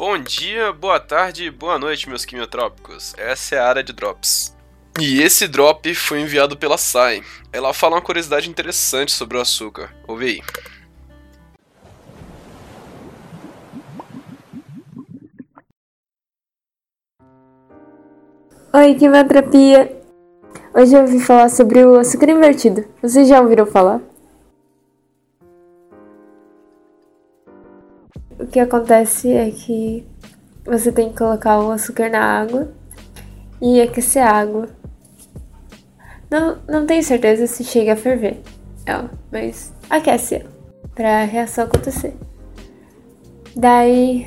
Bom dia, boa tarde, boa noite, meus quimiotrópicos. Essa é a área de drops. E esse drop foi enviado pela Sai. Ela fala uma curiosidade interessante sobre o açúcar. Ouve aí. Oi, quimioterapia! Hoje eu vim falar sobre o açúcar invertido. Vocês já ouviram falar? O que acontece é que você tem que colocar o açúcar na água e aquecer a água. Não, não tenho certeza se chega a ferver ela, mas aquece ela pra reação acontecer. Daí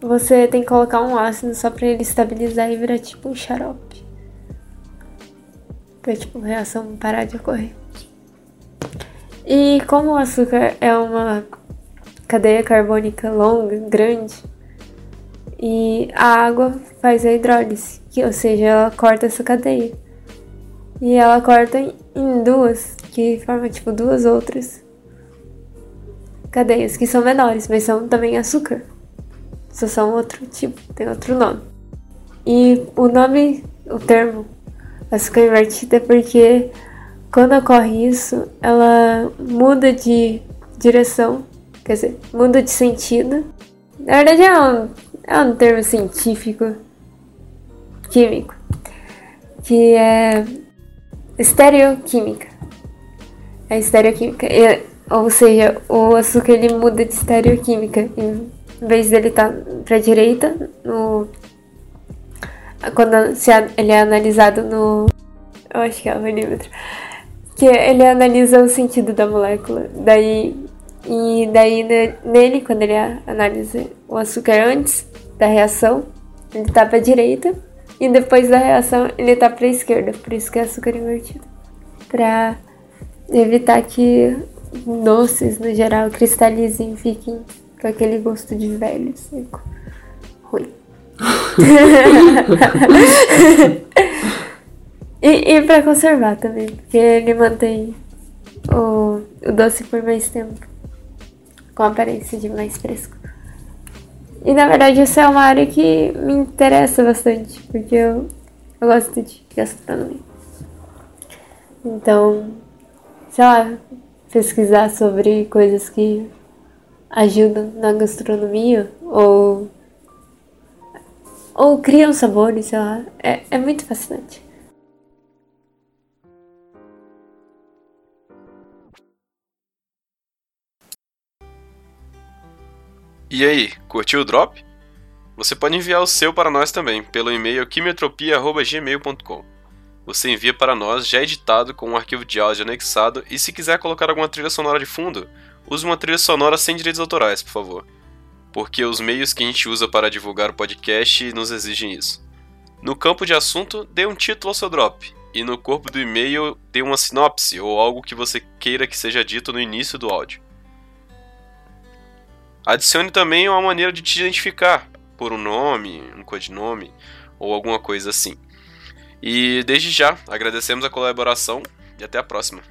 você tem que colocar um ácido só pra ele estabilizar e virar tipo um xarope. Pra tipo a reação parar de ocorrer. E como o açúcar é uma cadeia carbônica longa, grande, e a água faz a hidrólise, que, ou seja, ela corta essa cadeia. E ela corta em duas, que forma tipo duas outras cadeias, que são menores, mas são também açúcar. Só são outro tipo, tem outro nome. E o nome, o termo açúcar invertido é porque quando ocorre isso, ela muda de direção, quer dizer, muda de sentido. Na verdade é um, é um termo científico, químico, que é estereoquímica. É estereoquímica. Ou seja, o açúcar ele muda de estereoquímica. Em vez dele estar tá para a direita, no, quando se, ele é analisado no. Eu acho que é o milímetro. Que ele analisa o sentido da molécula. Daí. E daí nele, quando ele analisa o açúcar antes da reação, ele tá para a direita. E depois da reação, ele tá para a esquerda. Por isso que é açúcar invertido. Para evitar que doces, no geral, cristalizem, fiquem com aquele gosto de velho, seco. Ruim. e, e pra conservar também, porque ele mantém o, o doce por mais tempo. Com aparência de mais fresco. E na verdade essa é uma área que me interessa bastante, porque eu, eu gosto de gastronomia. Então, sei lá, pesquisar sobre coisas que ajudam na gastronomia ou ou criam sabores, sei lá, é, é muito fascinante. E aí, curtiu o drop? Você pode enviar o seu para nós também, pelo e-mail quimiotropia.gmail.com. Você envia para nós já editado com um arquivo de áudio anexado e se quiser colocar alguma trilha sonora de fundo, use uma trilha sonora sem direitos autorais, por favor. Porque os meios que a gente usa para divulgar o podcast nos exigem isso. No campo de assunto, dê um título ao seu drop. E no corpo do e-mail, dê uma sinopse ou algo que você queira que seja dito no início do áudio. Adicione também uma maneira de te identificar, por um nome, um codinome ou alguma coisa assim. E desde já, agradecemos a colaboração e até a próxima.